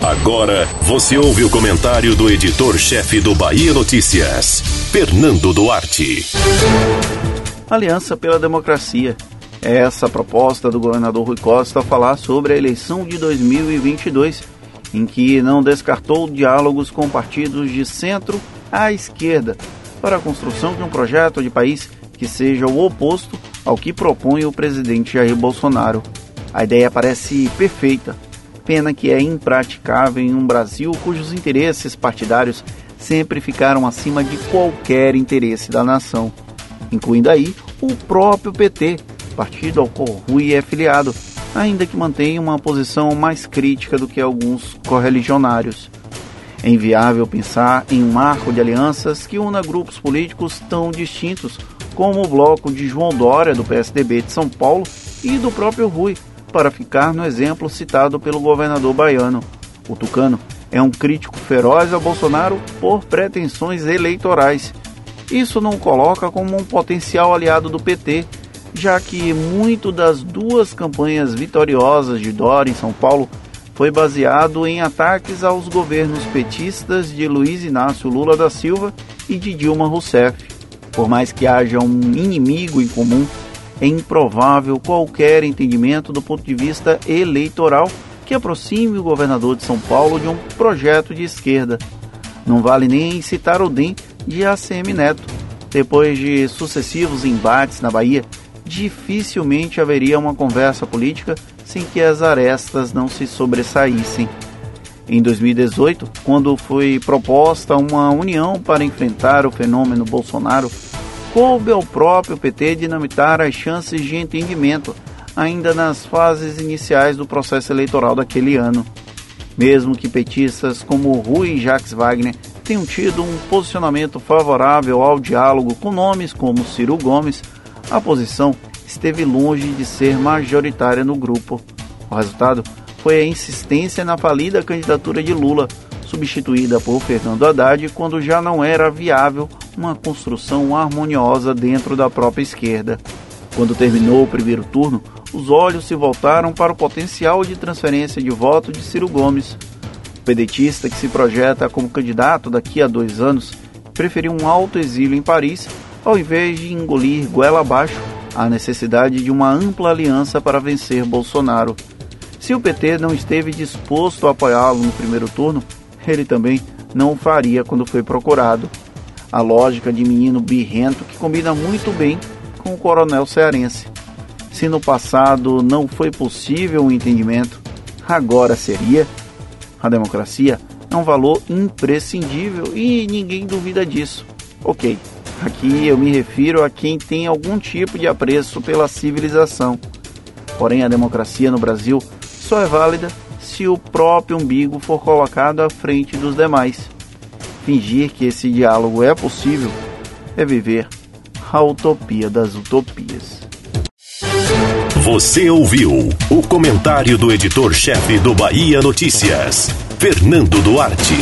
Agora você ouve o comentário do editor-chefe do Bahia Notícias, Fernando Duarte. Aliança pela Democracia. É essa proposta do governador Rui Costa falar sobre a eleição de 2022, em que não descartou diálogos com partidos de centro à esquerda para a construção de um projeto de país que seja o oposto ao que propõe o presidente Jair Bolsonaro. A ideia parece perfeita, pena que é impraticável em um Brasil cujos interesses partidários sempre ficaram acima de qualquer interesse da nação, incluindo aí o próprio PT, partido ao qual Rui é filiado, ainda que mantenha uma posição mais crítica do que alguns correligionários. É inviável pensar em um marco de alianças que una grupos políticos tão distintos como o bloco de João Dória, do PSDB de São Paulo, e do próprio Rui, para ficar no exemplo citado pelo governador baiano. O Tucano é um crítico feroz a Bolsonaro por pretensões eleitorais. Isso não coloca como um potencial aliado do PT, já que muito das duas campanhas vitoriosas de Dória em São Paulo foi baseado em ataques aos governos petistas de Luiz Inácio Lula da Silva e de Dilma Rousseff. Por mais que haja um inimigo em comum, é improvável qualquer entendimento do ponto de vista eleitoral que aproxime o governador de São Paulo de um projeto de esquerda. Não vale nem citar o DEM de ACM Neto. Depois de sucessivos embates na Bahia, dificilmente haveria uma conversa política sem que as arestas não se sobressaíssem. Em 2018, quando foi proposta uma união para enfrentar o fenômeno Bolsonaro, coube ao próprio PT dinamitar as chances de entendimento, ainda nas fases iniciais do processo eleitoral daquele ano. Mesmo que petistas como Rui e Jacques Wagner tenham tido um posicionamento favorável ao diálogo com nomes como Ciro Gomes, a posição esteve longe de ser majoritária no grupo. O resultado foi a insistência na falida candidatura de Lula, substituída por Fernando Haddad quando já não era viável uma construção harmoniosa dentro da própria esquerda. Quando terminou o primeiro turno, os olhos se voltaram para o potencial de transferência de voto de Ciro Gomes. O pedetista que se projeta como candidato daqui a dois anos preferiu um alto exílio em Paris ao invés de engolir goela abaixo a necessidade de uma ampla aliança para vencer Bolsonaro. Se o PT não esteve disposto a apoiá-lo no primeiro turno, ele também não o faria quando foi procurado. A lógica de menino birrento que combina muito bem com o coronel cearense. Se no passado não foi possível um entendimento, agora seria. A democracia é um valor imprescindível e ninguém duvida disso. Ok, aqui eu me refiro a quem tem algum tipo de apreço pela civilização. Porém, a democracia no Brasil só é válida se o próprio umbigo for colocado à frente dos demais. Fingir que esse diálogo é possível é viver a utopia das utopias. Você ouviu o comentário do editor-chefe do Bahia Notícias, Fernando Duarte.